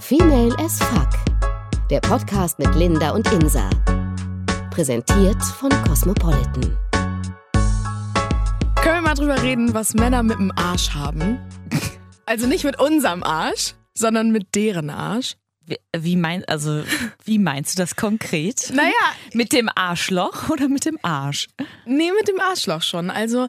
Female as Fuck. Der Podcast mit Linda und Insa. Präsentiert von Cosmopolitan. Können wir mal drüber reden, was Männer mit dem Arsch haben? Also nicht mit unserem Arsch, sondern mit deren Arsch. Wie, wie, mein, also, wie meinst du das konkret? Naja, Mit dem Arschloch oder mit dem Arsch? nee, mit dem Arschloch schon. Also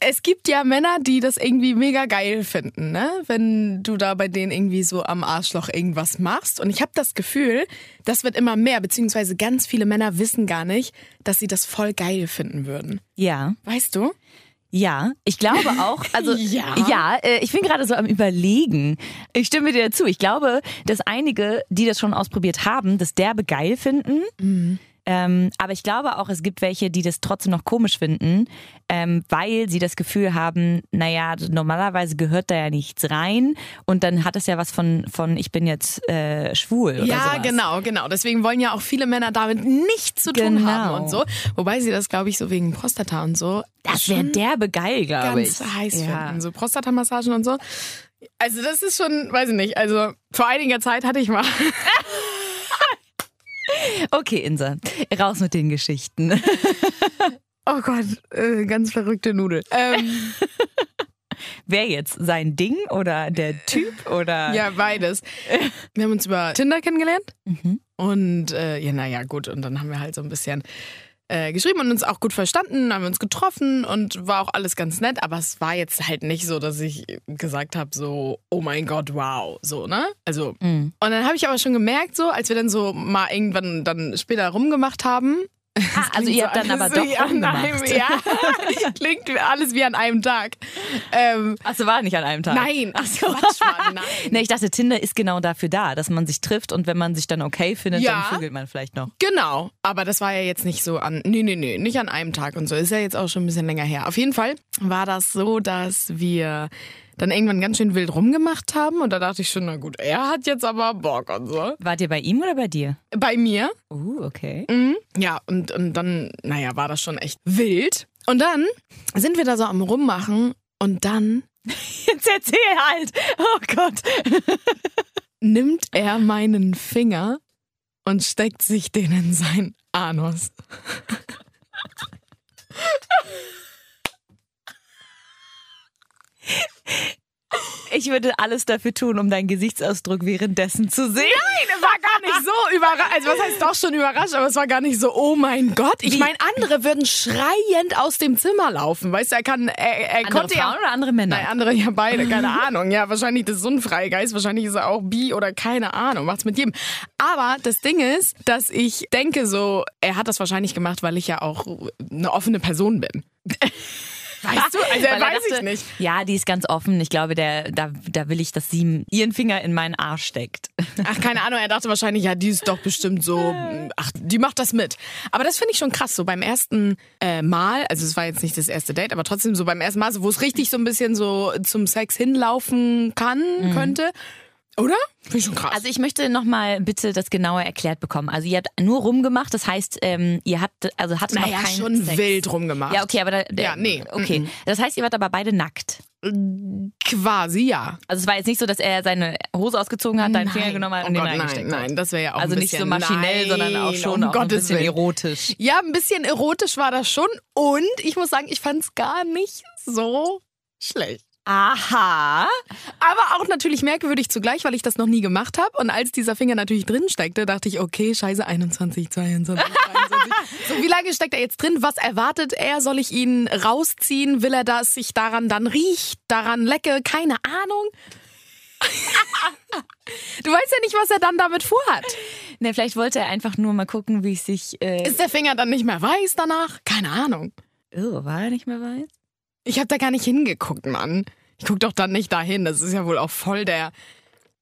es gibt ja Männer, die das irgendwie mega geil finden, ne? Wenn du da bei denen irgendwie so am Arschloch irgendwas machst. Und ich habe das Gefühl, das wird immer mehr, beziehungsweise ganz viele Männer wissen gar nicht, dass sie das voll geil finden würden. Ja. Weißt du? Ja, ich glaube auch, also Ja. ja, äh, ich bin gerade so am überlegen. Ich stimme dir zu. Ich glaube, dass einige, die das schon ausprobiert haben, das derbe geil finden. Mhm. Ähm, aber ich glaube auch, es gibt welche, die das trotzdem noch komisch finden, ähm, weil sie das Gefühl haben, naja, normalerweise gehört da ja nichts rein und dann hat es ja was von, von ich bin jetzt äh, schwul. Oder Ja, sowas. genau, genau. Deswegen wollen ja auch viele Männer damit nichts zu tun Genau. haben und so. Wobei sie das, glaube ich, so wegen Prostata und so Das wäre derbe geil, glaube ich. ganz heiß ja. finden. So Prostatamassagen und so. Also das ist schon, weiß ich nicht, also vor einiger Zeit hatte ich mal. Okay, Insa, raus mit den Geschichten. Oh Gott, äh, ganz verrückte Nudel. Ähm, Wer jetzt? Sein Ding oder der Typ oder? ja, beides. Wir haben uns über Tinder kennengelernt. Mhm. Und äh, ja, naja, gut. Und dann haben wir halt so ein bisschen äh, geschrieben und uns auch gut verstanden, haben uns getroffen und war auch alles ganz nett. Aber es war jetzt halt nicht so, dass ich gesagt habe, so, oh mein Gott, wow, so, ne? Also, Mhm. und dann habe ich aber schon gemerkt, so, als wir dann so mal irgendwann dann später rumgemacht haben. Ah, also ihr so habt dann aber doch an einem. Ja, klingt alles wie an einem Tag. Ähm, Achso, war nicht an einem Tag. nein, ach so. Quatsch, Mann, nein. Nee, ich dachte, Tinder ist genau dafür da, dass man sich trifft und wenn man sich dann okay findet, Ja. dann vögelt man vielleicht noch. Genau, aber das war ja jetzt nicht so an, nee, nee, nee, nicht an einem Tag und so. Ist ja jetzt auch schon ein bisschen länger her. Auf jeden Fall war das so, dass wir dann irgendwann ganz schön wild rumgemacht haben und da dachte ich schon, na gut, er hat jetzt aber Bock und so. Wart ihr bei ihm oder bei dir? Bei mir, Uh, okay. mhm. ja, und, und dann, naja, war das schon echt wild. Und dann sind wir da so am Rummachen und dann Jetzt erzähl halt. Oh Gott. nimmt er meinen Finger und steckt sich den in sein Anus. Ich würde alles dafür tun, um deinen Gesichtsausdruck währenddessen zu sehen. Nein, war gar nicht so überrascht. Also was heißt doch schon überrascht, aber es war gar nicht so, oh mein Gott. Ich meine, andere würden schreiend aus dem Zimmer laufen. Weißt du, er kann, er, er Andere konnte Frauen ja... oder andere Männer? Nein, andere ja beide, keine Ahnung. Ja, wahrscheinlich das ist so ein Freigeist, wahrscheinlich ist er auch bi oder keine Ahnung, macht's mit jedem. Aber das Ding ist, dass ich denke so, er hat das wahrscheinlich gemacht, weil ich ja auch eine offene Person bin. Weißt du? Also weiß ich dachte, nicht. Ja, die ist ganz offen. Ich glaube, der, da, da will ich, dass sie ihren Finger in meinen Arsch steckt. Ach, keine Ahnung, er dachte wahrscheinlich, ja, die ist doch bestimmt so, ach, die macht das mit. Aber das finde ich schon krass, so beim ersten äh, Mal, also es war jetzt nicht das erste Date, aber trotzdem so beim ersten Mal, so, wo es richtig so ein bisschen so zum Sex hinlaufen kann, könnte. Oder? Finde ich schon krass. Also ich möchte nochmal bitte das genauer erklärt bekommen. Also ihr habt nur rumgemacht, das heißt, ähm, ihr habt, also hattet naja, noch keinen schon Sex. wild rumgemacht. Ja, okay, aber da, der, Ja, nee, Okay, mhm. das heißt, ihr wart aber beide nackt. Quasi, ja. Also es war jetzt nicht so, dass er seine Hose ausgezogen hat, deinen Finger genommen hat oh und den Gott, nein, reingesteckt hat. nein, das wäre ja auch Also ein nicht bisschen, so maschinell, nein, sondern auch schon um auch ein bisschen Willen. erotisch. Ja, ein bisschen erotisch war das schon. Und ich muss sagen, ich fand es gar nicht so schlecht. Aha. Aber auch natürlich merkwürdig zugleich, weil ich das noch nie gemacht habe. Und als dieser Finger natürlich drin steckte, dachte ich, okay, scheiße, 21, 22, 23. so, wie lange steckt er jetzt drin? Was erwartet er? Soll ich ihn rausziehen? Will er, dass ich daran dann riecht, daran lecke? Keine Ahnung. du weißt ja nicht, was er dann damit vorhat. Ne, vielleicht wollte er einfach nur mal gucken, wie es sich. Äh, Ist der Finger dann nicht mehr weiß danach? Keine Ahnung. oh, war er nicht mehr weiß? Ich habe da gar nicht hingeguckt, Mann. Ich guck doch dann nicht dahin. Das ist ja wohl auch voll der.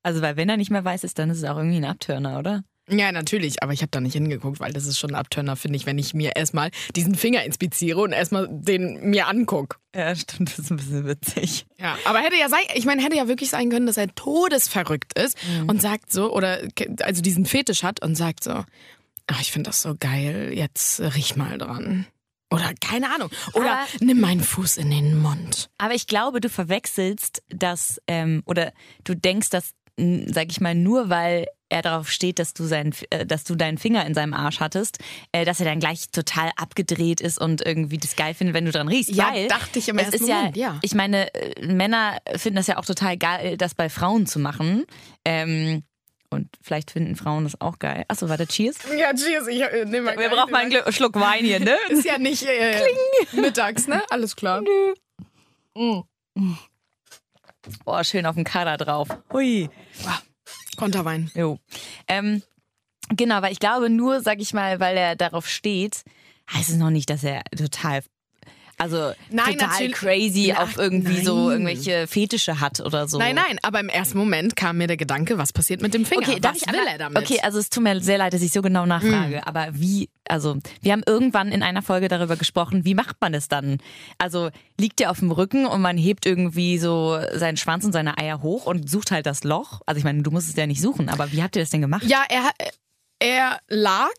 Also, weil wenn er nicht mehr weiß ist, dann ist es auch irgendwie ein Abtörner, oder? Ja, natürlich, aber ich habe da nicht hingeguckt, weil das ist schon ein Abturner, finde ich, wenn ich mir erstmal diesen Finger inspiziere und erstmal den mir anguck. Ja, stimmt, das ist ein bisschen witzig. Ja, aber hätte ja sein, ich meine, hätte ja wirklich sein können, dass er todesverrückt ist und sagt so, oder also diesen Fetisch hat und sagt so, ach, ich finde das so geil, jetzt riech mal dran. Oder keine Ahnung. Oder Aber- nimm meinen Fuß in den Mund. Aber ich glaube, du verwechselst das, ähm, oder du denkst, dass sag ich mal, nur weil er darauf steht, dass du, seinen, äh, dass du deinen Finger in seinem Arsch hattest, äh, dass er dann gleich total abgedreht ist und irgendwie das geil findet, wenn du dran riechst. Ja, weil dachte ich im ersten ist ja, Moment, ja. Ich meine, äh, Männer finden das ja auch total geil, das bei Frauen zu machen. Ähm, und vielleicht finden Frauen das auch geil. Achso, warte, cheers. Ja, cheers. Ich äh, nehme mal Wir brauchen mal einen Gl- Schluck Wein hier, ne? Ist ja nicht äh, mittags, ne? Alles klar. Boah, schön auf dem Kader drauf. Hui. Konterwein. Jo. Ähm, genau, weil ich glaube nur, sag ich mal, weil er darauf steht, heißt es noch nicht, dass er total, also Nein, total crazy Ach, auf irgendwie so nein. irgendwelche Fetische hat oder so. Nein, nein, aber im ersten Moment kam mir der Gedanke, was passiert mit dem Finger? Okay, was will er damit? Okay, also es tut mir sehr leid, dass ich so genau nachfrage, Mhm. aber wie, also wir haben irgendwann in einer Folge darüber gesprochen, wie macht man das dann? Also liegt er auf dem Rücken und man hebt irgendwie so seinen Schwanz und seine Eier hoch und sucht halt das Loch? Also ich meine, du musst es ja nicht suchen, aber wie habt ihr das denn gemacht? Ja, er, er lag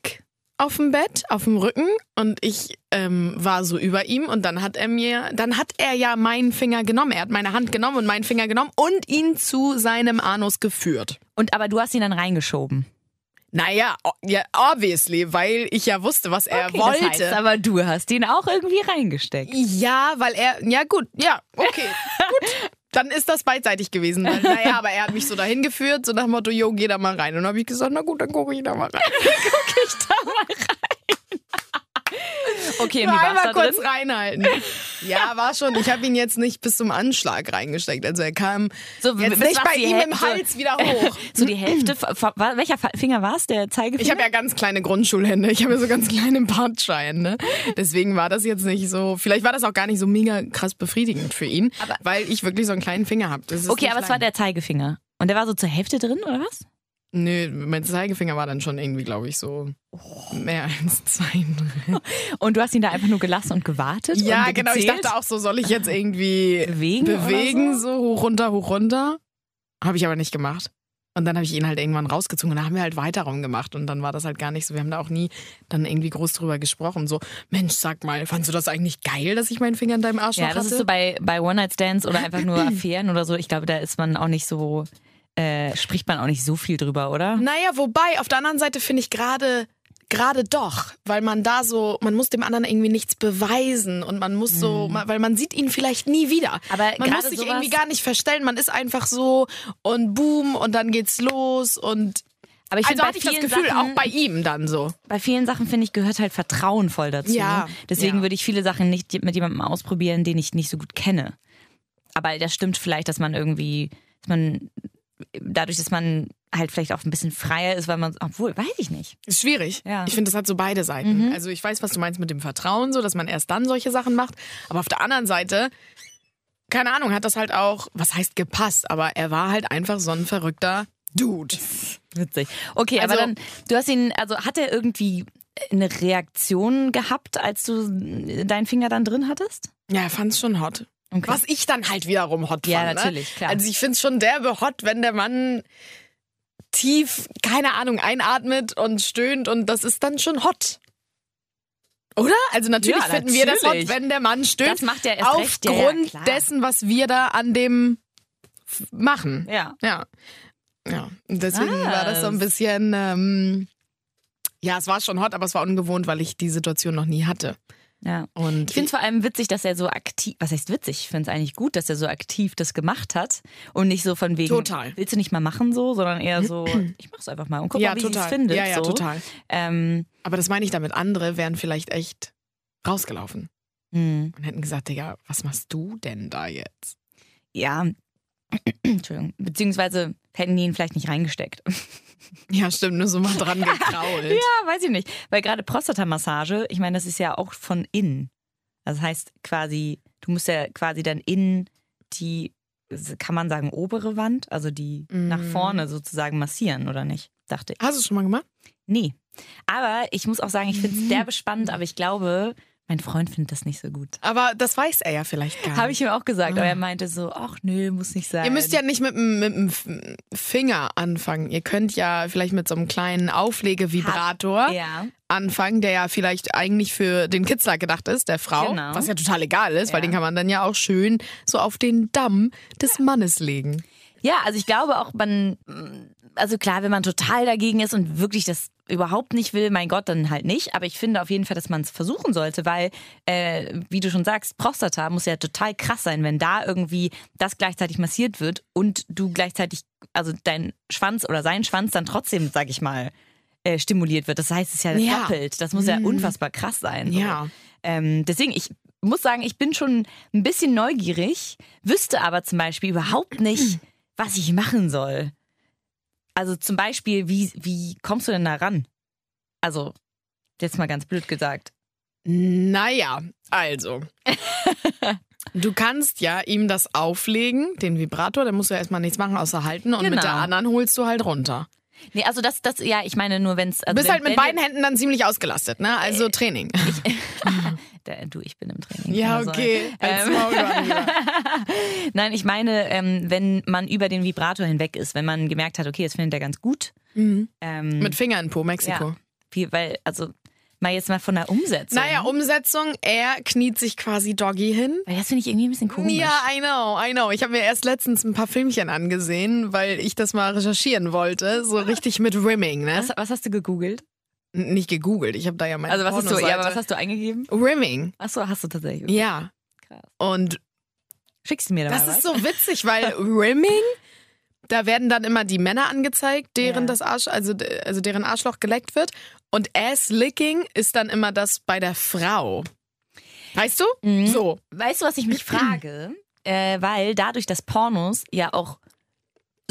auf dem Bett, auf dem Rücken und ich ähm, war so über ihm und dann hat er mir, dann hat er ja meinen Finger genommen. Er hat meine Hand genommen und meinen Finger genommen und ihn zu seinem Anus geführt. Und aber du hast ihn dann reingeschoben. Naja, ja, obviously, weil ich ja wusste, was er Okay, wollte. Das heißt, aber du hast ihn auch irgendwie reingesteckt. Ja, weil er, ja gut, ja, okay, gut. Dann ist das beidseitig gewesen. Weil, naja, aber er hat mich so dahin geführt, so nach dem Motto, jo, geh da mal rein. Und dann habe ich gesagt, na gut, dann gucke ich da mal rein. ich da mal rein. Okay, Nur einmal kurz drin? reinhalten. Ja, war schon. Ich habe ihn jetzt nicht bis zum Anschlag reingesteckt. Also er kam So, jetzt nicht bei ihm im Hälfte- Hals wieder hoch. So die Hälfte, welcher Finger war es? Der Zeigefinger? Ich habe ja ganz kleine Grundschulhände. Ich habe ja so ganz kleine Bartscheine. Deswegen war das jetzt nicht so. Vielleicht war das auch gar nicht so mega krass befriedigend für ihn, Aber- weil ich wirklich so einen kleinen Finger habe. okay, aber es war der Zeigefinger. Und der war so zur Hälfte drin, oder was? Nö, mein Zeigefinger war dann schon irgendwie, glaube ich, so mehr als zwei. Und du hast ihn da einfach nur gelassen und gewartet? Ja, und genau. Ich dachte auch so, soll ich jetzt irgendwie Bewegen bewegen, so? hoch, runter, hoch, runter? Habe ich aber nicht gemacht. Und dann habe ich ihn halt irgendwann rausgezogen und da haben wir halt weiter rumgemacht und dann war das halt gar nicht so. Wir haben da auch nie dann irgendwie groß drüber gesprochen. So, Mensch, sag mal, fandst du das eigentlich geil, dass ich meinen Finger in deinem Arschloch Ja, das hatte? ist so bei, bei One-Night-Stands oder einfach nur Affären oder so. Ich glaube, da ist man auch nicht so, äh, spricht man auch nicht so viel drüber, oder? Naja, wobei, auf der anderen Seite finde ich gerade gerade doch, weil man da so, man muss dem anderen irgendwie nichts beweisen und man muss so, man- weil man sieht ihn vielleicht nie wieder. Mhm. Aber man muss sich irgendwie gar nicht verstellen, man ist einfach so und boom und dann geht's los und Aber ich also hatte ich das Gefühl, Sachen, auch bei ihm dann so. bei vielen Sachen finde ich gehört halt Vertrauen voll dazu. Ja, Deswegen ja. würde ich viele Sachen nicht mit jemandem ausprobieren, den ich nicht so gut kenne. Aber das stimmt vielleicht, dass man irgendwie, dass man dadurch, dass man halt vielleicht auch ein bisschen freier ist, weil man, obwohl, weiß ich nicht. Ist schwierig. Ja. Mhm. Ich finde, das hat so beide Seiten. Also ich weiß, was du meinst mit dem Vertrauen, so, dass man erst dann solche Sachen macht. Aber auf der anderen Seite, keine Ahnung, hat das halt auch, was heißt gepasst, aber er war halt einfach so ein verrückter Dude. Witzig. Okay, aber Also- dann, du hast ihn, also hat er irgendwie eine Reaktion gehabt, als du deinen Finger dann drin hattest? Ja, er fand's schon hot. Okay. Was ich dann halt wiederum hot Ja, fand. natürlich, ne? klar. Also ich find's schon derbe hot, wenn der Mann tief, keine Ahnung, einatmet und stöhnt und das ist dann schon hot. Oder? Also natürlich Ja, finden wir das hot, natürlich. wenn der Mann stöhnt. Das macht ja erst recht, ja, ja, Aufgrund dessen, was wir da an dem machen. Ja. Ja. Ja. Und deswegen Ah, war das so ein bisschen, ähm, ja, es war schon hot, aber es war ungewohnt, weil ich die Situation noch nie hatte. Ja. Und Ich finde es vor allem witzig, dass er so aktiv, was heißt witzig? Ich finde es eigentlich gut, dass er so aktiv das gemacht hat und nicht so von wegen, Total. willst du nicht mal machen so, sondern eher so, ich mach's einfach mal und guck ja, mal, wie total. es findet. ja, ja, so. total. Ähm, Aber das meine ich damit. Andere wären vielleicht echt rausgelaufen mh, und hätten gesagt, Digga, was machst du denn da jetzt? ja, Entschuldigung, beziehungsweise hätten die ihn vielleicht nicht reingesteckt. Ja, stimmt, nur so mal dran gekrault. Ja, weiß ich nicht. Weil gerade Prostatamassage, ich meine, das ist ja auch von innen. Das heißt quasi, du musst ja quasi dann innen die, kann man sagen, obere Wand, also die nach Mm. vorne sozusagen massieren, oder nicht? Dachte ich. Hast du es schon mal gemacht? Nee. Aber ich muss auch sagen, ich finde es Mhm. derbe spannend, aber ich glaube, mein Freund findet das nicht so gut. Aber das weiß er ja vielleicht gar Habe nicht. ich ihm auch gesagt, Ah. aber er meinte so, ach nö, muss nicht sein. Ihr müsst ja nicht mit, dem- mit dem Finger anfangen. Ihr könnt ja vielleicht mit so einem kleinen Auflegevibrator Ja. anfangen, der ja vielleicht eigentlich für den Kitzler gedacht ist, der Frau. Genau. Was ja total egal ist, weil Ja. den kann man dann ja auch schön so auf den Damm des Mannes legen. Ja, also ich glaube auch, man, also klar, wenn man total dagegen ist und wirklich das überhaupt nicht will, mein Gott, dann halt nicht. Aber ich finde auf jeden Fall, dass man es versuchen sollte, weil, äh, wie du schon sagst, Prostata muss ja total krass sein, wenn da irgendwie das gleichzeitig massiert wird und du gleichzeitig, also dein Schwanz oder sein Schwanz dann trotzdem, sag ich mal, äh, stimuliert wird. Das heißt, es ist ja, Ja. doppelt. Das muss ja unfassbar krass sein. so. Ja. Ähm, deswegen, ich muss sagen, ich bin schon ein bisschen neugierig, wüsste aber zum Beispiel überhaupt nicht, was ich machen soll. Also zum Beispiel, wie, wie kommst du denn da ran? Also, jetzt mal ganz blöd gesagt. Naja, also. Du kannst ja ihm das auflegen, den Vibrator, der musst du ja erstmal nichts machen, außer halten. Und mit Genau. der anderen holst du halt runter. Nee, also das, das, ja, ich meine nur, wenn's. Also Du bist wenn, halt mit wenn beiden Händen dann ziemlich ausgelastet, ne? Also Training. Der, du, ich bin im Training. Ja, okay. Als Ähm. Nein, ich meine, ähm, wenn man über den Vibrator hinweg ist, wenn man gemerkt hat, okay, das findet er ganz gut. Ähm, mit Finger in Po, Mexiko. ja, wie, weil, also mal jetzt mal von der Umsetzung. Naja, Umsetzung, er kniet sich quasi Doggy hin. Weil das finde ich irgendwie ein bisschen komisch. Ja, I know, I know. Ich habe mir erst letztens ein paar Filmchen angesehen, weil ich das mal recherchieren wollte. So richtig mit Rimming, ne? Was, was hast du gegoogelt? N- Nicht gegoogelt, ich habe da ja meine Also was hast du, ja, aber was hast du eingegeben? Rimming, Achso, hast du tatsächlich. ja. Krass. Und Schickst du mir da das mal ist was? so witzig, weil Rimming, da werden dann immer die Männer angezeigt, deren Ja. das Arsch, also, also deren Arschloch geleckt wird. Und Ass-Licking ist dann immer das bei der Frau. Weißt du? Mhm. So. Weißt du, was ich mich frage? Äh, weil dadurch, dass Pornos ja auch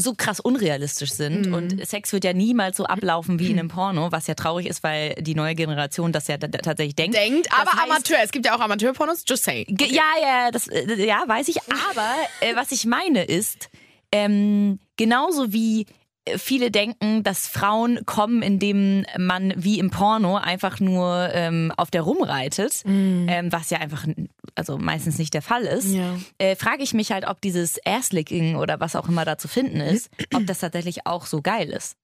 so krass unrealistisch sind Mhm. und Sex wird ja niemals so ablaufen wie in einem Porno, was ja traurig ist, weil die neue Generation das ja tatsächlich denkt. Denkt, Das aber heißt- Amateur. Es gibt ja auch Amateurpornos, just saying. Ge- Ja, ja, das, äh, ja, weiß ich. Aber äh, was ich meine ist, ähm, genauso wie äh, viele denken, dass Frauen kommen, indem man wie im Porno einfach nur ähm, auf der rumreitet, ähm, was ja einfach also meistens nicht der Fall ist, Ja. äh, frage ich mich halt, ob dieses Asslicking oder was auch immer da zu finden ist, ob das tatsächlich auch so geil ist.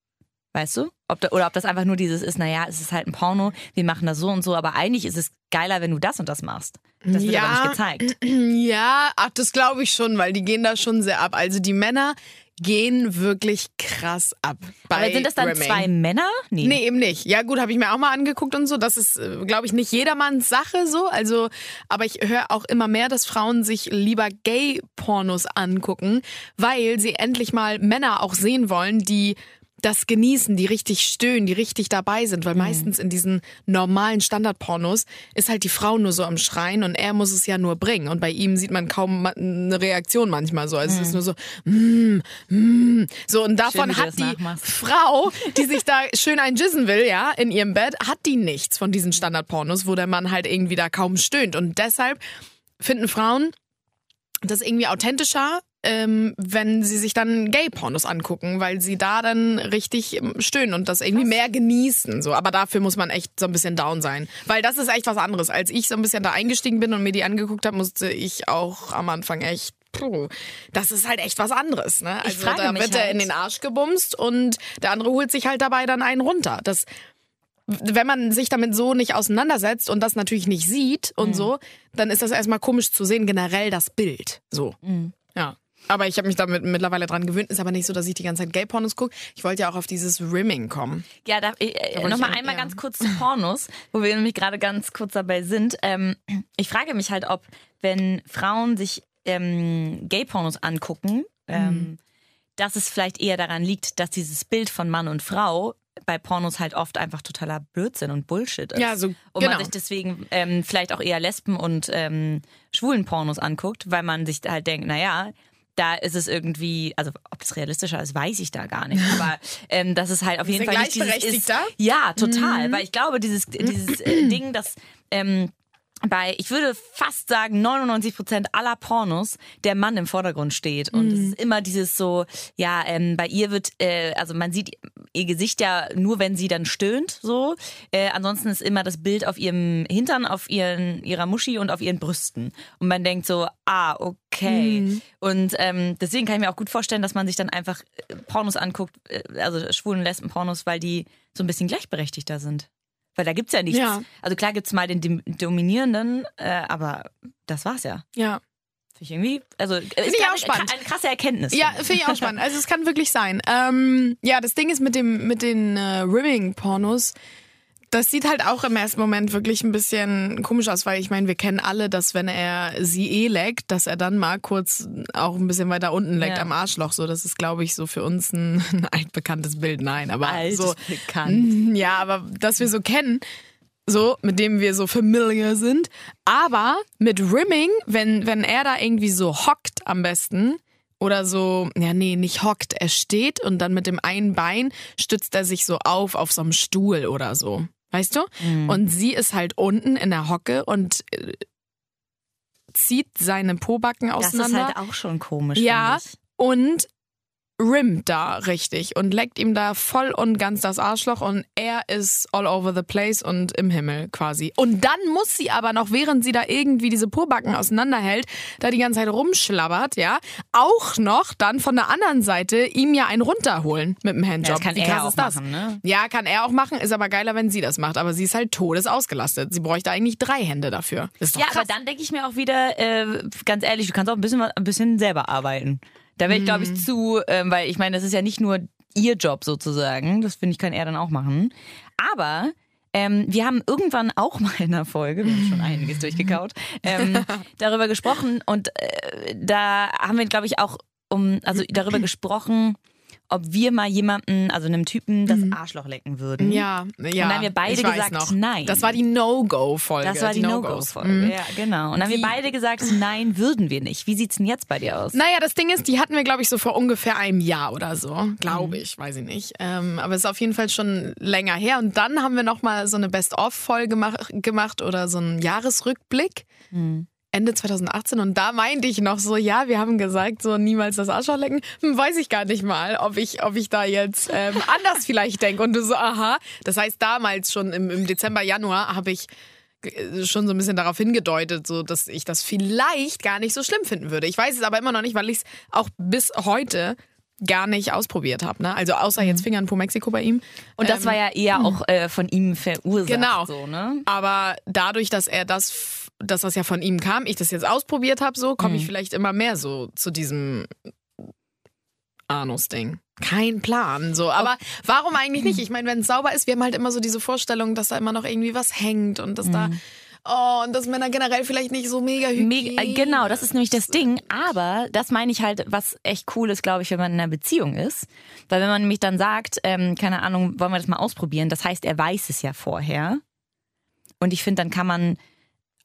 Weißt du? Ob da, oder ob das einfach nur dieses ist, naja, es ist halt ein Porno, wir machen das so und so, aber eigentlich ist es geiler, wenn du das und das machst. Das wird Ja. aber nicht gezeigt. Ja, ach, das glaube ich schon, weil die gehen da schon sehr ab. Also die Männer gehen wirklich krass ab. Aber sind das dann Rimming. zwei Männer? Nee, eben nicht. Ja, gut, habe ich mir auch mal angeguckt und so. Das ist, äh, glaube ich, nicht jedermanns Sache so. Also, aber ich höre auch immer mehr, dass Frauen sich lieber Gay-Pornos angucken, weil sie endlich mal Männer auch sehen wollen, die das genießen, die richtig stöhnen, die richtig dabei sind, weil meistens in diesen normalen Standardpornos ist halt die Frau nur so am Schreien und er muss es ja nur bringen und bei ihm sieht man kaum eine Reaktion manchmal so, also es ist nur so mm, mm. so und davon du hat die nachmachst. Frau, die sich da schön einjissen will, ja, in ihrem Bett, hat die nichts von diesen Standardpornos, wo der Mann halt irgendwie da kaum stöhnt. Und deshalb finden Frauen das irgendwie authentischer, ähm, wenn sie sich dann Gay-Pornos angucken, weil sie da dann richtig ähm, stöhnen und das irgendwie mehr genießen. So, aber dafür muss man echt so ein bisschen down sein, weil das ist echt was anderes. Als ich so ein bisschen da eingestiegen bin und mir die angeguckt habe, musste ich auch am Anfang echt Puh, das ist halt echt was anderes, ne? Also da wird er halt- in den Arsch gebumst und der andere holt sich halt dabei dann einen runter. Das, wenn man sich damit so nicht auseinandersetzt und das natürlich nicht sieht Mhm. und so, dann ist das erstmal komisch zu sehen, generell das Bild. So. Mhm. Ja. Aber ich habe mich damit mittlerweile dran gewöhnt. Ist aber nicht so, dass ich die ganze Zeit Gay-Pornos gucke. Ich wollte ja auch auf dieses Rimming kommen. Ja, da, äh, äh, wollte nochmal einmal ja. ganz kurz zu Pornos, wo wir nämlich gerade ganz kurz dabei sind. Ähm, ich frage mich halt, ob, wenn Frauen sich ähm, Gay-Pornos angucken, ähm, Mhm. dass es vielleicht eher daran liegt, dass dieses Bild von Mann und Frau bei Pornos halt oft einfach totaler Blödsinn und Bullshit ist. Ja, so- und genau. man sich deswegen ähm, vielleicht auch eher Lesben und ähm, schwulen Pornos anguckt, weil man sich halt denkt, naja, da ist es irgendwie, also ob das realistischer ist, weiß ich da gar nicht. Aber ähm, das ist halt auf jeden Fall nicht dieses ist? Ja, total. Weil ich glaube, dieses, dieses äh, Ding, dass ähm, bei, ich würde fast sagen, 99 Prozent aller Pornos der Mann im Vordergrund steht. Und es ist immer dieses so, ja, ähm, bei ihr wird, äh, also man sieht ihr Gesicht ja nur, wenn sie dann stöhnt, so. Äh, ansonsten ist immer das Bild auf ihrem Hintern, auf ihren, ihrer Muschi und auf ihren Brüsten. Und man denkt so, ah, okay. Und ähm, deswegen kann ich mir auch gut vorstellen, dass man sich dann einfach äh, Pornos anguckt, äh, also schwulen Lesben-Pornos, weil die so ein bisschen gleichberechtigter sind. Weil da gibt's ja nichts. Ja. Also klar gibt's mal den Dominierenden, äh, aber das war's ja. Ja. ich irgendwie, also ist ich auch spannend. Eine krasse Erkenntnis. Ja, finde ich auch spannend. Also es kann wirklich sein. Ähm, ja, das Ding ist mit dem mit den äh, Rimming-Pornos, das sieht halt auch im ersten Moment wirklich ein bisschen komisch aus, weil ich meine, wir kennen alle, dass wenn er sie eh leckt, dass er dann mal kurz auch ein bisschen weiter unten leckt Ja. am Arschloch. So, das ist, glaube ich, so für uns ein, ein altbekanntes Bild. Nein, aber Altes so bekannt. ja, aber dass wir so kennen, so, mit dem wir so familiar sind. Aber mit Rimming, wenn, wenn er da irgendwie so hockt am besten, oder so, ja, nee, nicht hockt, er steht und dann mit dem einen Bein stützt er sich so auf, auf so einem Stuhl oder so. Weißt du? Und sie ist halt unten in der Hocke und äh, zieht seine Pobacken Das ist auseinander. halt auch schon komisch. Ja, und rimmt da richtig und leckt ihm da voll und ganz das Arschloch und er ist all over the place und im Himmel quasi. Und dann muss sie aber noch, während sie da irgendwie diese Purbacken auseinanderhält, da die ganze Zeit rumschlabbert, ja, auch noch dann von der anderen Seite ihm ja einen runterholen mit dem Handjob. Ja, das kann Wie er auch ist das? machen, ne? Ja, kann er auch machen, ist aber geiler, wenn sie das macht. Aber sie ist halt todesausgelastet. Sie bräuchte eigentlich drei Hände dafür. Das ist doch Ja, krass. aber dann denke ich mir auch wieder, äh, ganz ehrlich, du kannst auch ein bisschen, ein bisschen selber arbeiten. Da wäre ich, glaube Mhm. ich, zu, ähm, weil ich meine, das ist ja nicht nur ihr Job sozusagen. Das finde ich, kann er dann auch machen. Aber ähm, wir haben irgendwann auch mal in einer Folge, wir haben schon einiges durchgekaut, ähm, darüber gesprochen und äh, da haben wir, glaube ich, auch um, also darüber gesprochen, ob wir mal jemanden, also einem Typen, das Arschloch lecken würden. Mhm. Ja, ja. Und dann haben wir beide gesagt, noch. nein. Das war die No-Go-Folge. Das war die. No-Go-Folge. Mhm. Ja, genau. Und dann haben wir beide gesagt, nein, würden wir nicht. Wie sieht's denn jetzt bei dir aus? Naja, das Ding ist, die hatten wir, glaube ich, so vor ungefähr einem Jahr oder so. Glaube Mhm. ich, weiß ich nicht. Ähm, aber es ist auf jeden Fall schon länger her. Und dann haben wir nochmal so eine Best-of-Folge mach- gemacht oder so einen Jahresrückblick. Mhm. Ende 2018 und da meinte ich noch so, ja, wir haben gesagt, so niemals das Arschloch lecken. Hm, weiß ich gar nicht mal, ob ich, ob ich da jetzt ähm, anders vielleicht denke. Und du so, aha. Das heißt, damals schon im, im Dezember, Januar habe ich äh, schon so ein bisschen darauf hingedeutet, so dass ich das vielleicht gar nicht so schlimm finden würde. Ich weiß es aber immer noch nicht, weil ich es auch bis heute gar nicht ausprobiert habe. Ne? Also außer jetzt Fingern Po Mexiko bei ihm. Mhm. Und das Ähm, war ja eher auch äh, von ihm verursacht. Genau. So, ne? Aber dadurch, dass er das, dass das ja von ihm kam, ich das jetzt ausprobiert habe, so komme ich vielleicht immer mehr so zu diesem Anus-Ding. Kein Plan, so. Aber warum eigentlich nicht? Ich meine, wenn es sauber ist, wir haben halt immer so diese Vorstellung, dass da immer noch irgendwie was hängt und dass da, oh, und dass Männer generell vielleicht nicht so mega hygienisch. Mega, äh, genau, das ist nämlich das Ding. Aber das meine ich halt, was echt cool ist, glaube ich, wenn man in einer Beziehung ist. Weil wenn man nämlich dann sagt, ähm, keine Ahnung, wollen wir das mal ausprobieren, das heißt, er weiß es ja vorher. Und ich finde, dann kann man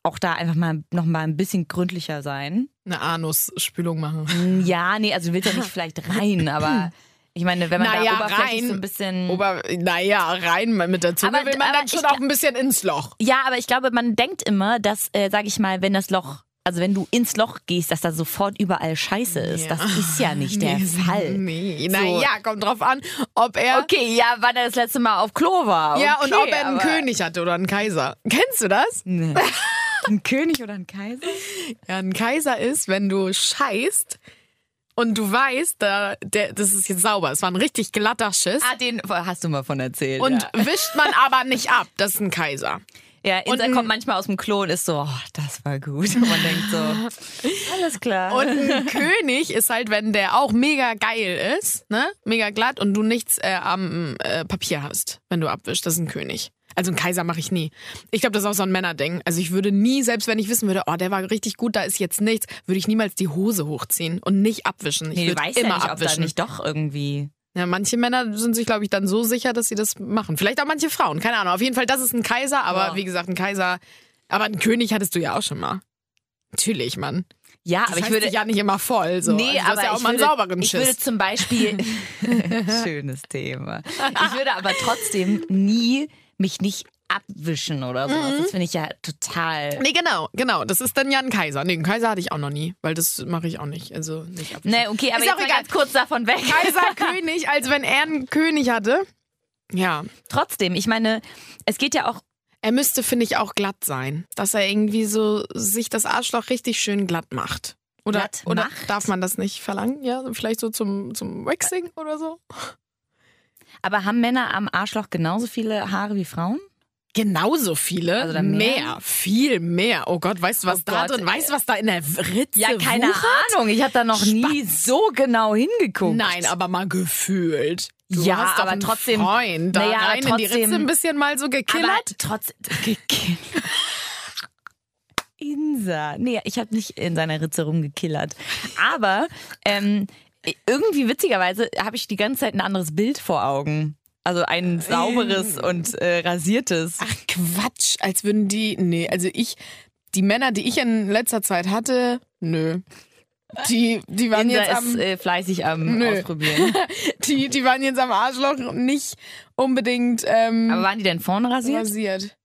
auch da einfach mal noch mal ein bisschen gründlicher sein. Eine Anus-Spülung machen. Ja, nee, also du willst ja nicht vielleicht rein, aber ich meine, wenn man Naja, da oberflächlich rein. so ein bisschen. Ober, naja, rein mit der Zunge Aber- will man dann schon auch ein bisschen ins Loch. Ja, aber ich glaube, man denkt immer, dass, äh, sag ich mal, wenn das Loch, also wenn du ins Loch gehst, dass da sofort überall Scheiße ist. Ja. Das ist ja nicht der Nee, Fall. Nee, So. naja, kommt drauf an, ob er. Okay, ja, wann er das letzte Mal auf Klo war. Ja, und Okay, ob er einen König hatte oder einen Kaiser. Kennst du das? Nee. Ein König oder ein Kaiser? Ja, ein Kaiser ist, wenn du scheißt und du weißt, da, der, das ist jetzt sauber. Es war ein richtig glatter Schiss. Ah, den hast du mal von erzählt. Und ja, wischt man aber nicht ab. Das ist ein Kaiser. ja Insa ein- kommt manchmal aus dem Klo und ist so, oh, das war gut. Und man denkt so, alles klar. Und ein König ist halt, wenn der auch mega geil ist, ne? Mega glatt und du nichts äh, am äh, Papier hast, wenn du abwischst. Das ist ein König. Also einen Kaiser mache ich nie. Ich glaube, das ist auch so ein Männerding. Also ich würde nie, selbst wenn ich wissen würde, oh, der war richtig gut, da ist jetzt nichts, würde ich niemals die Hose hochziehen und nicht abwischen. Ich nee, würde immer ja nicht, ob da abwischen. nicht doch irgendwie... Ja, manche Männer sind sich, glaube ich, dann so sicher, dass sie das machen. Vielleicht auch manche Frauen, keine Ahnung. Auf jeden Fall, das ist ein Kaiser, aber Ja. wie gesagt, ein Kaiser. Aber einen König hattest du ja auch schon mal. Natürlich, Mann. Ja, Das aber ich würde... dich ja nicht immer voll. So. Nee, also, du aber hast ja auch ich mal würde, sauberen ich Schiss. würde zum Beispiel schönes Thema. Ich würde aber trotzdem nie mich nicht abwischen oder sowas. Mhm. Das finde ich ja total. Nee, genau, genau. Das ist dann ja ein Kaiser. Nee, einen Kaiser hatte ich auch noch nie, weil das mache ich auch nicht. Also nicht abwischen. Nee, okay, aber Ist jetzt auch egal. ganz kurz davon weg. Kaiser, König, als wenn er einen König hatte. Ja. Trotzdem, ich meine, es geht ja auch Er müsste, finde ich, auch glatt sein. Dass er irgendwie so sich das Arschloch richtig schön glatt macht. Oder, Glatt oder macht? darf man das nicht verlangen? Ja, vielleicht so zum, zum Waxing oder so? Aber haben Männer am Arschloch genauso viele Haare wie Frauen? Genauso viele? Also dann mehr? viel mehr. Oh Gott, weißt du, was Oh da Gott, drin, weißt du, was da in der Ritze Ja, keine wuchert? Ahnung. Ich habe da noch nie so genau hingeguckt. Nein, aber mal gefühlt. Du Ja, aber trotzdem- Freund da aber rein in die trotzdem- Ritze ein bisschen mal so aber gekillert. trotzdem gekillert. Insa. Nee, ich habe nicht in seiner Ritze rumgekillert. Aber ähm, irgendwie witzigerweise habe ich die ganze Zeit ein anderes Bild vor Augen. Also ein sauberes und äh, rasiertes. Ach Quatsch, als würden die. Nee, also ich, die Männer, die ich in letzter Zeit hatte, nö. Die, die waren Insa jetzt am. ist äh, fleißig am Nö. Ausprobieren. Die, die waren jetzt am Arschloch nicht unbedingt ähm, Aber waren die denn vorne rasiert? rasiert.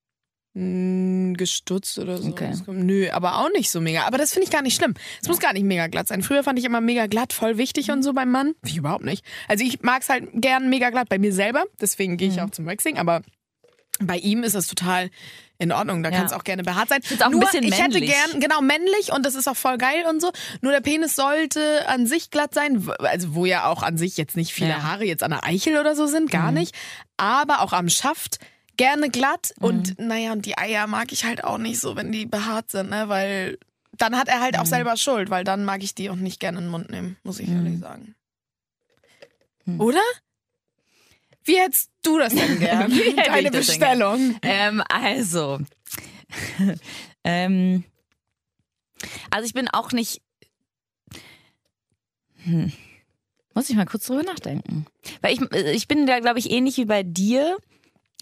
Hm, Gestutzt oder so. Okay. Nö, aber auch nicht so mega. Aber das finde ich gar nicht schlimm. Es muss gar nicht mega glatt sein. Früher fand ich immer mega glatt voll wichtig und so beim Mann. Ich überhaupt nicht. Also ich mag es halt gern mega glatt bei mir selber. Deswegen gehe ich Mhm. auch zum Waxing. Aber bei ihm ist das total in Ordnung. Da Ja. kann es auch gerne behaart sein. auch ein Nur, bisschen ich hätte gern, genau, männlich und das ist auch voll geil und so. Nur der Penis sollte an sich glatt sein. Also wo ja auch an sich jetzt nicht viele Ja. Haare jetzt an der Eichel oder so sind, gar nicht. Aber auch am Schaft gerne glatt und naja, und die Eier mag ich halt auch nicht so, wenn die behaart sind, ne? Weil dann hat er halt auch selber Schuld, weil dann mag ich die auch nicht gerne in den Mund nehmen, muss ich ehrlich sagen. Oder? Wie hättest du das denn gern? Deine Bestellung. Ähm, also. ähm, also ich bin auch nicht. Hm. Muss ich mal kurz drüber nachdenken. Weil ich, ich bin da, glaube ich, ähnlich wie bei dir.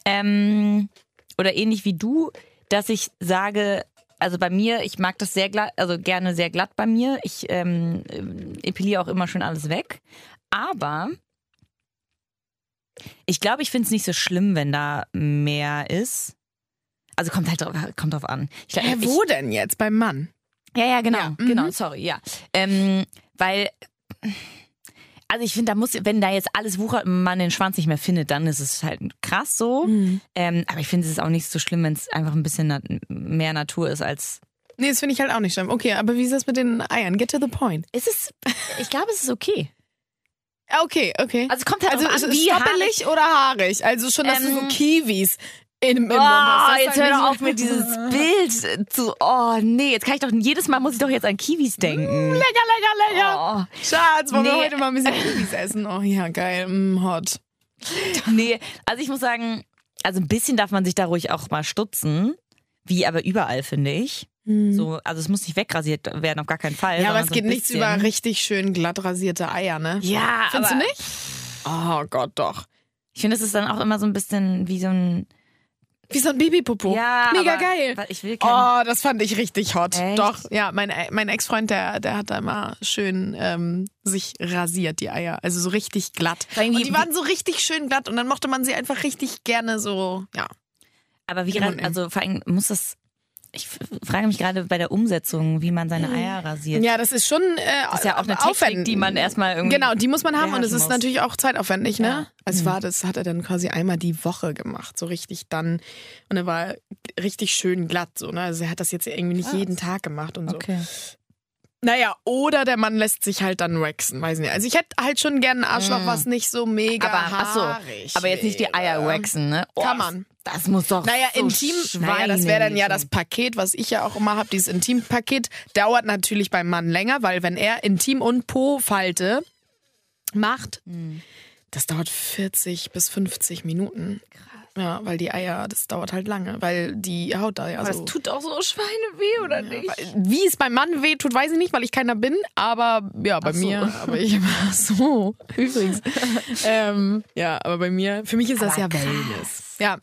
Ähm, oder ähnlich wie du, dass ich sage, also bei mir, ich mag das sehr glatt, also gerne sehr glatt bei mir. Ich ähm, epiliere auch immer schön alles weg. Aber ich glaube, ich finde es nicht so schlimm, wenn da mehr ist. Also kommt halt drauf, kommt drauf an. Ich, glaub, ich, wo denn jetzt? Beim Mann? ja, ja, genau, Ja, mhm. genau, sorry, ja. Ähm, weil, also ich finde, da muss, wenn da jetzt alles wuchert und man den Schwanz nicht mehr findet, dann ist es halt krass so. Mhm. Ähm, aber ich finde es ist auch nicht so schlimm, wenn es einfach ein bisschen nat mehr Natur ist als. Nee, das finde ich halt auch nicht schlimm. Okay, aber wie ist das mit den Eiern? Get to the point. Ist es, ich glaube, es ist okay. Okay, okay. Also kommt halt Also an, wie haarig- stoppelig oder haarig? Also schon, dass du so Ähm, Kiwis in, Mund Oh, jetzt hör doch auf mit dieses Bild zu. Oh nee, jetzt kann ich doch jedes Mal muss ich doch jetzt an Kiwis denken. Lecker, lecker, lecker. Oh. Schatz, wollen wir Nee. heute mal ein bisschen Kiwis essen? Oh ja, geil. Mm, hot. Nee, also ich muss sagen, also ein bisschen darf man sich da ruhig auch mal stutzen. Wie aber überall, finde ich. So, also es muss nicht wegrasiert werden, auf gar keinen Fall. Ja, aber es so geht nichts über richtig schön glatt rasierte Eier, ne? Ja, Findest aber du nicht? Oh Gott, doch. Ich finde, es ist dann auch immer so ein bisschen wie so ein. Wie so ein Babypopo. Ja, Mega geil. ich will kein- Oh, das fand ich richtig hot. Echt? Doch, ja, mein, mein Ex-Freund, der, der hat da immer schön ähm, sich rasiert, die Eier. Also so richtig glatt. Und die waren so richtig schön glatt und dann mochte man sie einfach richtig gerne so, ja. Aber wie also vor allem muss das. Ich frage mich gerade bei der Umsetzung, wie man seine Eier rasiert. Ja, das ist schon äh, Das ist ja auch eine Technik, die man erstmal irgendwie. Genau, die muss man haben und es ist natürlich auch zeitaufwendig, ne? Ja. Es war, das hat er dann quasi einmal die Woche gemacht, so richtig dann. Und er war richtig schön glatt, so, ne? Also er hat das jetzt irgendwie nicht Krass. jeden Tag gemacht und so. Okay. Naja, oder der Mann lässt sich halt dann waxen, weiß nicht. Also ich hätte halt schon gerne ein Arschloch, was nicht so mega Aber, ach so, haarig aber jetzt nicht die Eier waxen, ne? Oh, Kann man. Das muss doch. Naja, so intim, naja, das wäre dann ja das Paket, was ich ja auch immer habe. Dieses Intimpaket dauert natürlich beim Mann länger, weil wenn er Intim und Po-Falte macht, Hm. das dauert 40 bis 50 Minuten. Ja, weil die Eier, das dauert halt lange, weil die Haut da ja Aber so... das tut auch so Schweine weh, oder nicht? Wie es beim Mann weh tut, weiß ich nicht, weil ich keiner bin. Aber ja, bei so. mir. Aber ich ach so. Übrigens. ähm, ja, aber bei mir. Für mich ist das Aber ja krass. Wellness. Ja.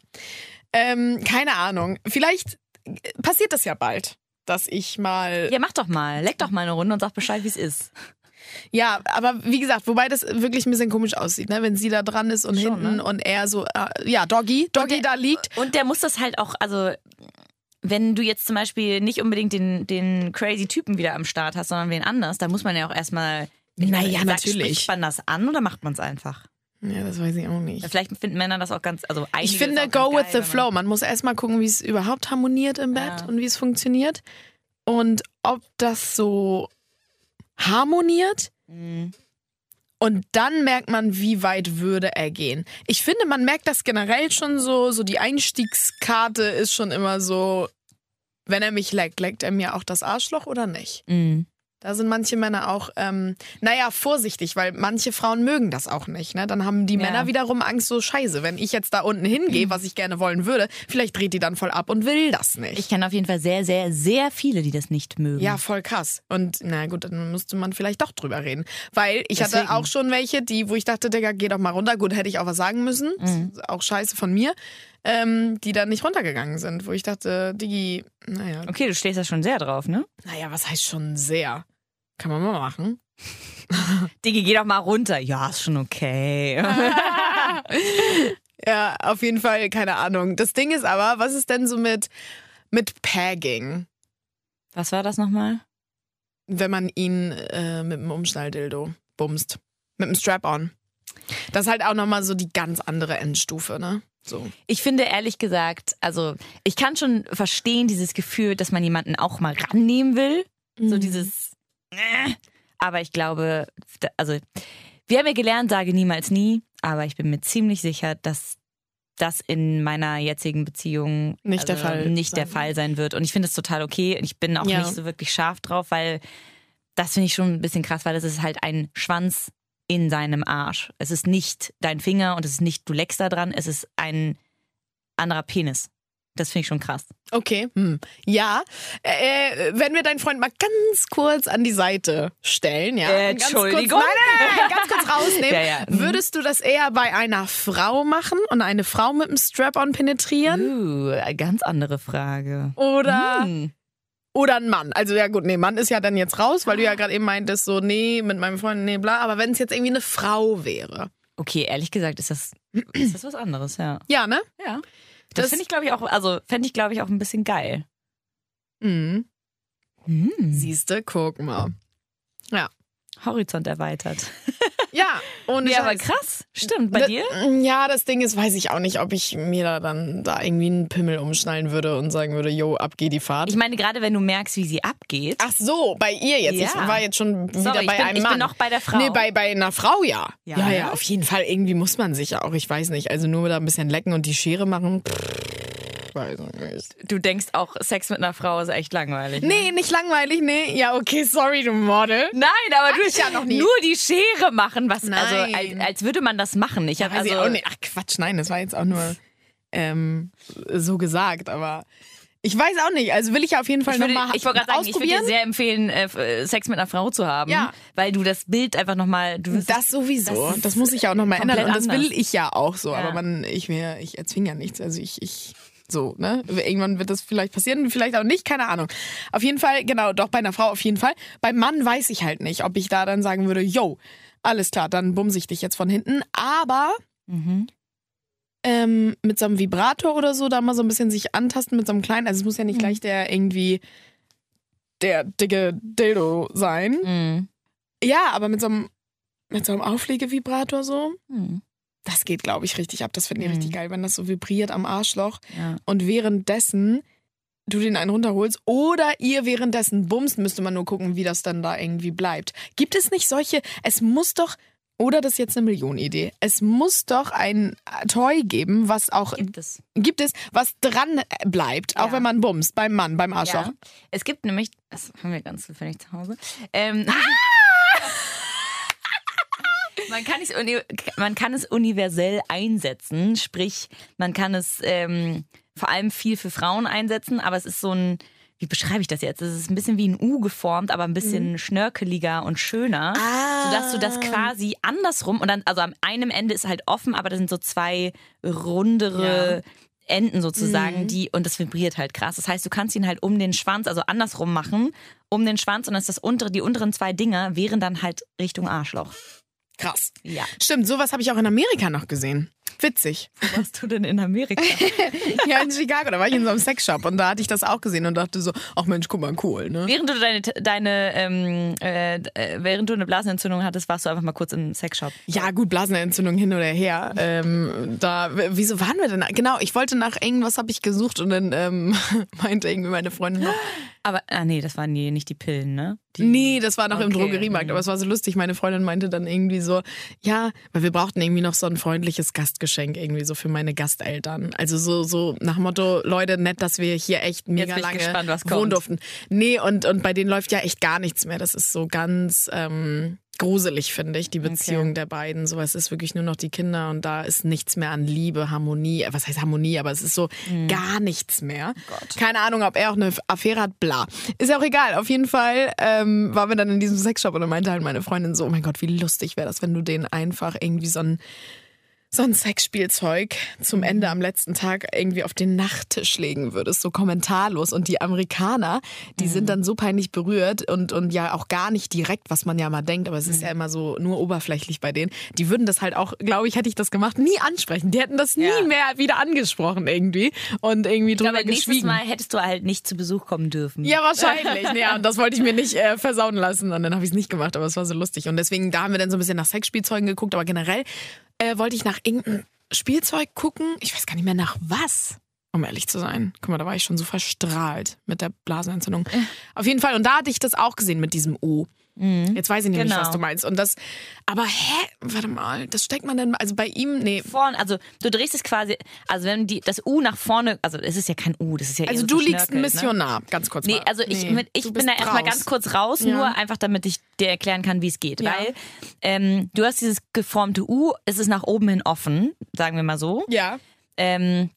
Ähm, keine Ahnung. Vielleicht passiert das ja bald, dass ich mal. Ja, mach doch mal. Leck doch mal eine Runde und sag Bescheid, wie es ist. Ja, aber wie gesagt, wobei das wirklich ein bisschen komisch aussieht, ne? Wenn sie da dran ist und Schon, hinten ne? und er so, äh, ja, Doggy, Doggy da liegt. Und der muss das halt auch, also wenn du jetzt zum Beispiel nicht unbedingt den, den crazy Typen wieder am Start hast, sondern wen anders, dann muss man ja auch erstmal. Naja, sagt- natürlich. Spricht man das an oder macht man es einfach? Ja, das weiß ich auch nicht. Vielleicht finden Männer das auch ganz, also Ich finde, go with geil, the flow. Man muss erstmal gucken, wie es überhaupt harmoniert im Bett Ja. und wie es funktioniert. Und ob das so harmoniert Mhm. Und dann merkt man, wie weit würde er gehen. Ich finde, man merkt das generell schon so, so die Einstiegskarte ist schon immer so, wenn er mich leckt, leckt er mir auch das Arschloch oder nicht? Mhm. Da sind manche Männer auch, ähm, naja, vorsichtig, weil manche Frauen mögen das auch nicht. Ne? Dann haben die Ja. Männer wiederum Angst, so scheiße, wenn ich jetzt da unten hingehe, was ich gerne wollen würde, vielleicht dreht die dann voll ab und will das nicht. Ich kenne auf jeden Fall sehr, sehr, sehr viele, die das nicht mögen. ja, voll krass. Und na gut, dann müsste man vielleicht doch drüber reden. Weil ich Deswegen. hatte auch schon welche, die, wo ich dachte, Digga, geh doch mal runter. Gut, hätte ich auch was sagen müssen. Mhm. Ist Auch scheiße von mir. Ähm, die dann nicht runtergegangen sind, wo ich dachte, Digi, naja, Okay, du stehst da schon sehr drauf, ne? naja, was heißt schon sehr? Kann man mal machen. Digi, geh doch mal runter. Ja, ist schon okay. Ja, auf jeden Fall, keine Ahnung. Das Ding ist aber, was ist denn so mit, mit Pagging, Was war das nochmal? wenn man ihn äh, mit dem Umschnalldildo bumst? Mit dem Strap-on. Das ist halt auch nochmal so die ganz andere Endstufe, ne? So. Ich finde ehrlich gesagt, also ich kann schon verstehen dieses Gefühl, dass man jemanden auch mal rannehmen will. So dieses. Aber ich glaube, also wir haben ja gelernt, sage niemals nie, aber ich bin mir ziemlich sicher, dass das in meiner jetzigen Beziehung Nicht der also Fall nicht sein der wird. Fall sein wird. Und ich finde es total okay. Und ich bin auch Ja. nicht so wirklich scharf drauf, weil das finde ich schon ein bisschen krass, weil das ist halt ein Schwanz in seinem Arsch. Es ist nicht dein Finger und es ist nicht, du leckst da dran, es ist ein anderer Penis. Das finde ich schon krass. Okay. Hm. Ja. Äh, wenn wir deinen Freund mal ganz kurz an die Seite stellen, ja. Äh, ganz kurz, Entschuldigung. nein, nein, nein, ganz kurz rausnehmen. Ja, ja. Mhm. Würdest du das eher bei einer Frau machen und eine Frau mit dem Strap-on penetrieren? Uh, ganz andere Frage. Oder, Hm. oder ein Mann? Also ja gut, nee, Mann ist ja dann jetzt raus, weil du ja gerade eben meintest, so, nee, mit meinem Freund, nee, bla. Aber wenn es jetzt irgendwie eine Frau wäre. Okay, ehrlich gesagt ist das, ist das was anderes, ja. Ja, ne? Ja. Das, Das- finde ich, glaube ich, auch, also fände ich, glaube ich, auch ein bisschen geil. Mhm. Hm. Siehste, guck mal. Ja. Horizont erweitert. Ja, und Ja, aber krass. Stimmt. Bei dir? Ja, das Ding ist, weiß ich auch nicht, ob ich mir da dann da irgendwie einen Pimmel umschnallen würde und sagen würde, yo, ab geht die Fahrt. Ich meine, gerade wenn du merkst, wie sie abgeht. Ach so, bei ihr jetzt. Ja. Ich war jetzt schon wieder Sorry, bei bin- einem ich bin Mann. noch bei der Frau. Nee, bei, bei einer Frau ja. Ja, Ja, ja, auf jeden Fall. Irgendwie muss man sich ja auch, ich weiß nicht. Also nur da ein bisschen lecken und die Schere machen. Pff, weiß ich nicht. Du denkst auch, Sex mit einer Frau ist echt langweilig. ne? Nee, nicht langweilig, nee. Ja, okay, sorry, du Model. Nein, aber du ich ja noch nie. nur die Schere machen, was also Nein. als, als würde man das machen. Ich habe also nicht. Ach Quatsch, nein, das war jetzt auch nur ähm, so gesagt, aber ich weiß auch nicht. Also will ich auf jeden Fall nochmal ich wollte gerade sagen, ich würde dir ausprobieren. sehr empfehlen, äh, Sex mit einer Frau zu haben, Ja. weil du das Bild einfach nochmal, du Das sowieso. Das Das, muss ich ja auch nochmal ändern. Und das anders. will ich ja auch so. Ja. Aber man, ich mir, ich erzwinge ja nichts. Also ich, ich, so, ne? Irgendwann wird das vielleicht passieren, vielleicht auch nicht, keine Ahnung. Auf jeden Fall, genau, doch bei einer Frau auf jeden Fall. Beim Mann weiß ich halt nicht, ob ich da dann sagen würde, yo, alles klar, dann bumse ich dich jetzt von hinten. Aber Mhm. ähm, mit so einem Vibrator oder so, da mal so ein bisschen sich antasten mit so einem kleinen, also es muss ja nicht gleich der irgendwie der dicke Dildo sein. Mhm. Ja, aber mit so einem, mit so einem Auflegevibrator so. Mhm. Das geht, glaube ich, richtig ab. Das finde ich Mhm. richtig geil, wenn das so vibriert am Arschloch Ja. und währenddessen du den einen runterholst oder ihr währenddessen bumst, müsste man nur gucken, wie das dann da irgendwie bleibt. Gibt es nicht solche, es muss doch, oder das ist jetzt eine Millionenidee, es muss doch ein Toy geben, was auch, Gibt es. gibt es, was dran bleibt, auch Ja. wenn man bumst, beim Mann, beim Arschloch. Ja. Es gibt nämlich, das haben wir ganz zufällig zu Hause. Ähm, man, kann es, man kann es universell einsetzen, sprich, man kann es ähm, vor allem viel für Frauen einsetzen, aber es ist so ein, wie beschreibe ich das jetzt? Es ist ein bisschen wie ein U geformt, aber ein bisschen schnörkeliger und schöner, Ah. sodass du das quasi andersrum und dann, also am einem Ende ist halt offen, aber da sind so zwei rundere Enden sozusagen, die, und das vibriert halt krass. Das heißt, du kannst ihn halt um den Schwanz, also andersrum machen, um den Schwanz und dann ist das untere, die unteren zwei Dinger wären dann halt Richtung Arschloch. Krass. Ja. Stimmt, sowas habe ich auch in Amerika noch gesehen. Witzig. Wo warst du denn in Amerika? Ja, in Chicago, da war ich in so einem Sexshop und da hatte ich das auch gesehen und dachte so, ach Mensch, guck mal, cool, ne? während du deine, deine ähm, äh, äh, während du eine Blasenentzündung hattest, warst du einfach mal kurz im Sexshop. Ja, gut, Blasenentzündung hin oder her. Ähm, da, wieso waren wir denn? Genau, ich wollte nach irgendwas habe ich gesucht und dann ähm, meinte irgendwie meine Freundin noch, Aber, ah nee, das waren nie, nicht die Pillen, ne? Die, Nee, das war noch im Okay, Drogeriemarkt, mhm. aber es war so lustig. Meine Freundin meinte dann irgendwie so, ja, weil wir brauchten irgendwie noch so ein freundliches Gastgeschenk irgendwie so für meine Gasteltern. Also so, so nach Motto, Leute, nett, dass wir hier echt mega lange gespannt, was wohnen durften. Nee, und, und bei denen läuft ja echt gar nichts mehr. Das ist so ganz ähm, gruselig, finde ich, die Beziehung Okay. der beiden. So, es ist wirklich nur noch die Kinder und da ist nichts mehr an Liebe, Harmonie. Was heißt Harmonie? Aber es ist so Mhm. gar nichts mehr. Keine Ahnung, ob er auch eine Affäre hat, bla. Ist ja auch egal. Auf jeden Fall ähm, waren wir dann in diesem Sexshop und dann meinte halt meine Freundin so, oh mein Gott, wie lustig wäre das, wenn du denen einfach irgendwie so ein so ein Sexspielzeug zum Ende am letzten Tag irgendwie auf den Nachttisch legen würdest, so kommentarlos. Und die Amerikaner, die sind dann so peinlich berührt und, und ja auch gar nicht direkt, was man ja mal denkt, aber es ist ja immer so nur oberflächlich bei denen. Die würden das halt auch, glaube ich, hätte ich das gemacht, nie ansprechen. Die hätten das nie Ja. mehr wieder angesprochen irgendwie und irgendwie drüber Aber nächstes geschwiegen. Mal hättest du halt nicht zu Besuch kommen dürfen. Ja, wahrscheinlich. Ja, und das wollte ich mir nicht äh, versauen lassen. Und dann habe ich es nicht gemacht, aber es war so lustig. Und deswegen, da haben wir dann so ein bisschen nach Sexspielzeugen geguckt. Aber generell äh, wollte ich nach irgendeinem Spielzeug gucken. Ich weiß gar nicht mehr nach was. Um ehrlich zu sein. Guck mal, da war ich schon so verstrahlt mit der Blasenentzündung. Auf jeden Fall. Und da hatte ich das auch gesehen mit diesem O. Jetzt weiß ich nämlich, Genau. was du meinst. Und das, aber hä? Warte mal, das steckt man dann, also bei ihm, nee. Vorne, also du drehst es quasi, also wenn die das U nach vorne, also es ist ja kein U, das ist ja Also so du liegst ein verschnörkelt, Ne? Missionar, ganz kurz Nee, mal. also ich, Nee, mit, ich bin da erstmal ganz kurz raus, Ja. nur einfach damit ich dir erklären kann, wie es geht. Ja. Weil ähm, du hast dieses geformte U, es ist nach oben hin offen, sagen wir mal so. Ja. Ähm,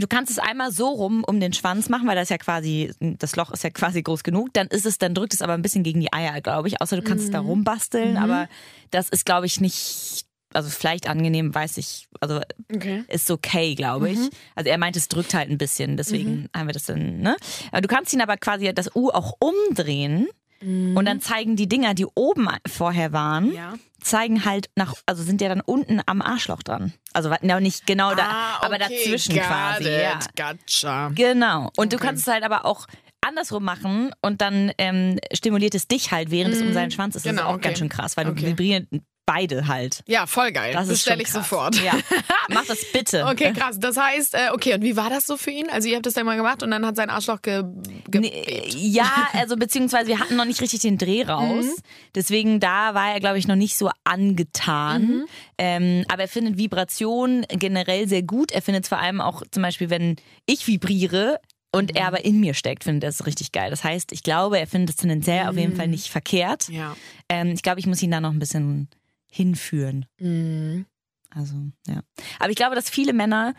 du kannst es einmal so rum um den Schwanz machen, weil das ja quasi, das Loch ist ja quasi groß genug. Dann ist es, dann drückt es aber ein bisschen gegen die Eier, glaube ich. Außer du kannst es da rumbasteln, aber das ist, glaube ich, nicht. Also vielleicht angenehm, weiß ich, also Okay. ist okay, glaube ich. Also er meint, es drückt halt ein bisschen, deswegen haben wir das dann, ne? Aber du kannst ihn aber quasi das U auch umdrehen und dann zeigen die Dinger, die oben vorher waren, Ja. zeigen halt nach, also sind ja dann unten am Arschloch dran. Also na, nicht genau da, Ah, aber okay, dazwischen got quasi. it, Ja. Gotcha. Genau. Und du kannst es halt aber auch andersrum machen und dann ähm, stimuliert es dich halt, während es um seinen Schwanz ist. Das Genau, ist auch okay. ganz schön krass, weil Okay. du vibrieren beide halt. Ja, voll geil. Das Das bestelle ich sofort. Ja. Mach das bitte. Okay, krass. Das heißt, äh, okay, und wie war das so für ihn? Also ihr habt das dann mal gemacht und dann hat sein Arschloch ge, ge Nee, ja, also beziehungsweise wir hatten noch nicht richtig den Dreh raus. Mhm. Deswegen da war er, glaube ich, noch nicht so angetan. Mhm. Ähm, aber er findet Vibration generell sehr gut. Er findet es vor allem auch zum Beispiel, wenn ich vibriere und Mhm. er aber in mir steckt, findet er es richtig geil. Das heißt, ich glaube, er findet es tendenziell auf jeden Fall nicht verkehrt. Mhm. Ja. Ähm, ich glaube, ich muss ihn da noch ein bisschen hinführen. Mhm. Also, ja. Aber ich glaube, dass viele Männer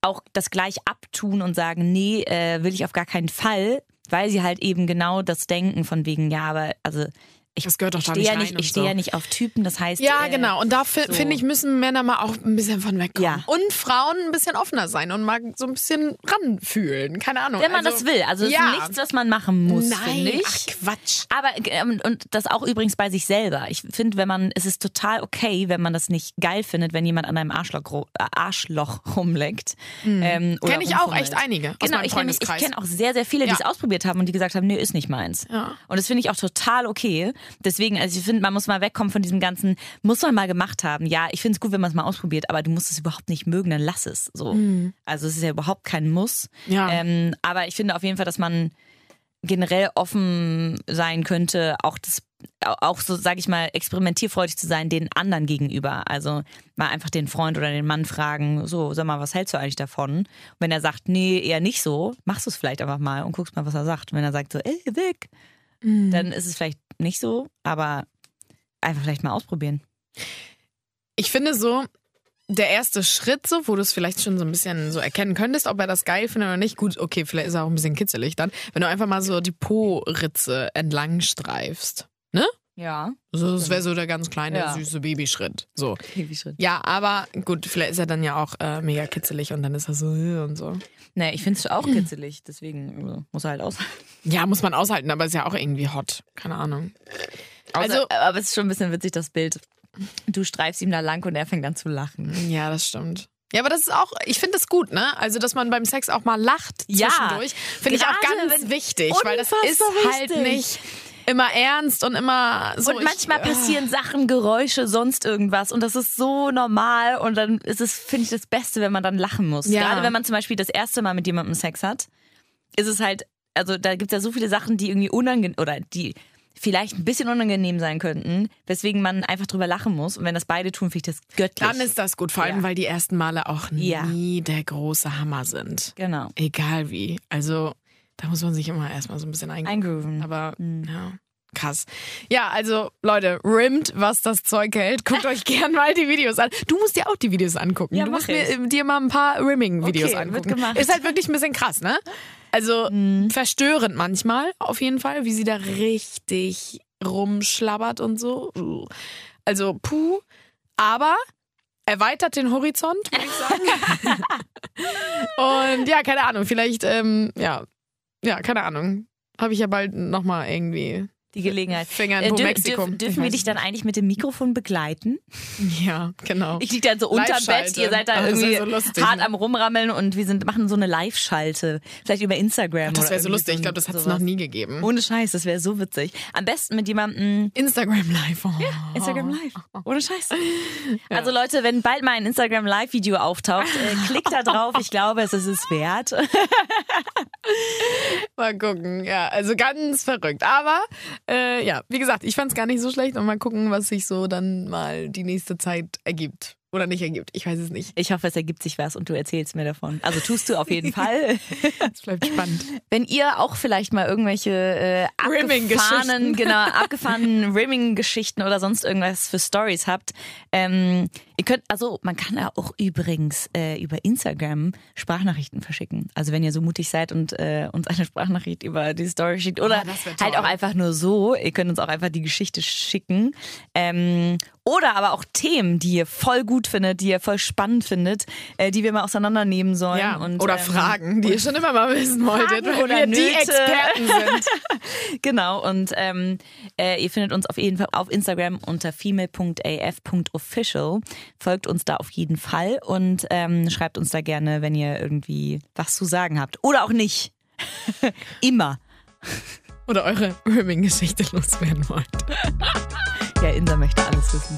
auch das gleich abtun und sagen, nee, äh, will ich auf gar keinen Fall, weil sie halt eben genau das denken von wegen, ja, aber also ich, Das gehört doch stehe ja rein nicht, und ich stehe so. ja nicht auf Typen, das heißt Ja, äh, genau. Und da so. finde ich, müssen Männer mal auch ein bisschen von wegkommen. Ja. Und Frauen ein bisschen offener sein und mal so ein bisschen ranfühlen. Keine Ahnung. Wenn man also, das will. Also ja. ist nichts, was man machen muss, Nein, ich. ach Quatsch. Aber ähm, und das auch übrigens bei sich selber. Ich finde, wenn man, es ist total okay, wenn man das nicht geil findet, wenn jemand an einem Arschloch, äh, Arschloch rumleckt. Ähm, oder Kenn ich auch echt einige Genau, ich, ich kenne auch sehr, sehr viele, die Ja. es ausprobiert haben und die gesagt haben, nee, ist nicht meins. Und das finde ich auch total okay. Deswegen, also ich finde, man muss mal wegkommen von diesem ganzen, muss man mal gemacht haben. Ja, ich finde es gut, wenn man es mal ausprobiert, aber du musst es überhaupt nicht mögen, dann lass es. So. Also es ist ja überhaupt kein Muss. Mhm. Ja. Ähm, aber ich finde auf jeden Fall, dass man generell offen sein könnte, auch das auch so, sage ich mal, experimentierfreudig zu sein den anderen gegenüber. Also mal einfach den Freund oder den Mann fragen, so, sag mal, was hältst du eigentlich davon? Und wenn er sagt, nee, eher nicht so, machst du es vielleicht einfach mal und guckst mal, was er sagt. Und wenn er sagt so, ey, weg, dann ist es vielleicht nicht so, aber einfach vielleicht mal ausprobieren. Ich finde so, der erste Schritt, so, wo du es vielleicht schon so ein bisschen so erkennen könntest, ob er das geil findet oder nicht. Gut, okay, vielleicht ist er auch ein bisschen kitzelig dann. Wenn du einfach mal so die Po-Ritze entlang streifst. Ne? Ja. So, das wäre so der ganz kleine, Ja. süße Babyschritt. So. Babyschritt. Ja, aber gut, vielleicht ist er dann ja auch äh, mega kitzelig und dann ist er so äh, und so. Nee, ich finde es auch kitzelig, deswegen äh, muss er halt aus. Ja, muss man aushalten, aber ist ja auch irgendwie hot. Keine Ahnung. Also, Also- aber es ist schon ein bisschen witzig, das Bild. Du streifst ihm da lang und er fängt an zu lachen. Ja, das stimmt. Ja, aber das ist auch, ich finde das gut, ne? Also, dass man beim Sex auch mal lacht Ja. zwischendurch, finde ich auch ganz wichtig, weil das ist halt wichtig. nicht immer ernst und immer so. und manchmal ich, äh, passieren Sachen, Geräusche, sonst irgendwas und das ist so normal und dann ist es, finde ich, das Beste, wenn man dann lachen muss. Ja. Gerade wenn man zum Beispiel das erste Mal mit jemandem Sex hat, ist es halt also da gibt's ja so viele Sachen, die irgendwie unangenehm oder die vielleicht ein bisschen unangenehm sein könnten, weswegen man einfach drüber lachen muss. Und wenn das beide tun, finde ich das göttlich. Dann ist das gut, vor allem, Ja. weil die ersten Male auch Ja. nie der große Hammer sind. genau. Egal wie. Also, da muss man sich immer erstmal so ein bisschen. Eingrooven. Aber, ja. Krass. Ja, also Leute, rimmt, was das Zeug hält. Guckt euch gern mal die Videos an. Du musst dir auch die Videos angucken. Ja, du musst mir, dir mal ein paar Rimming-Videos Okay, wird angucken. gemacht. Ist halt wirklich ein bisschen krass, ne? Also Mhm. verstörend manchmal, auf jeden Fall, wie sie da richtig rumschlabbert und so. Also, puh. Aber erweitert den Horizont, würde ich sagen. und ja, keine Ahnung, vielleicht, ähm, ja, ja, keine Ahnung. Habe ich ja bald nochmal irgendwie Die Gelegenheit. Finger in Äh, dür- Mexiko. dürf- Ich dürfen wir dich dann eigentlich mit dem Mikrofon begleiten? Ja, genau. Ich liege dann so unterm. Bett, ihr seid da irgendwie so lustig, hart ne? am Rumrammeln und wir sind, machen so eine Live-Schalte. Vielleicht über Instagram. Das wäre so lustig. ein- Ich glaube, das hat es noch nie gegeben. Ohne Scheiß, das wäre so witzig. Am besten mit jemandem Instagram Live. Oh. Instagram Live. Ohne Scheiß. Also Leute, wenn bald mal ein Instagram Live-Video auftaucht, äh, klickt da drauf. Ich glaube, es ist es wert. Mal gucken. Ja, also ganz verrückt. Aber äh, ja, wie gesagt, ich fand es gar nicht so schlecht und mal gucken, was sich so dann mal die nächste Zeit ergibt. Oder nicht ergibt. Ich weiß es nicht. Ich hoffe, es ergibt sich was und du erzählst mir davon. Also tust du auf jeden Fall. Es bleibt spannend. Wenn ihr auch vielleicht mal irgendwelche äh, abgefahrenen, Rimming-Geschichten. genau, abgefahrenen Rimming-Geschichten oder sonst irgendwas für Stories habt, ähm, ihr könnt, also man kann ja auch übrigens äh, über Instagram Sprachnachrichten verschicken. Also wenn ihr so mutig seid und äh, uns eine Sprachnachricht über die Story schickt oder Oh, halt auch einfach nur so, ihr könnt uns auch einfach die Geschichte schicken. Ähm, oder aber auch Themen, die ihr voll gut findet, die ihr voll spannend findet, äh, die wir mal auseinandernehmen sollen. Ja, und, oder ähm, Fragen, die ihr schon immer mal wissen wolltet, weil oder wir die Nöte. Experten sind. Genau, und ähm, äh, ihr findet uns auf jeden Fall auf Instagram unter female.af.official. Folgt uns da auf jeden Fall und ähm, schreibt uns da gerne, wenn ihr irgendwie was zu sagen habt. Oder auch nicht. Immer. Oder eure Rimming-Geschichte loswerden wollt. Ja, Insa möchte alles wissen.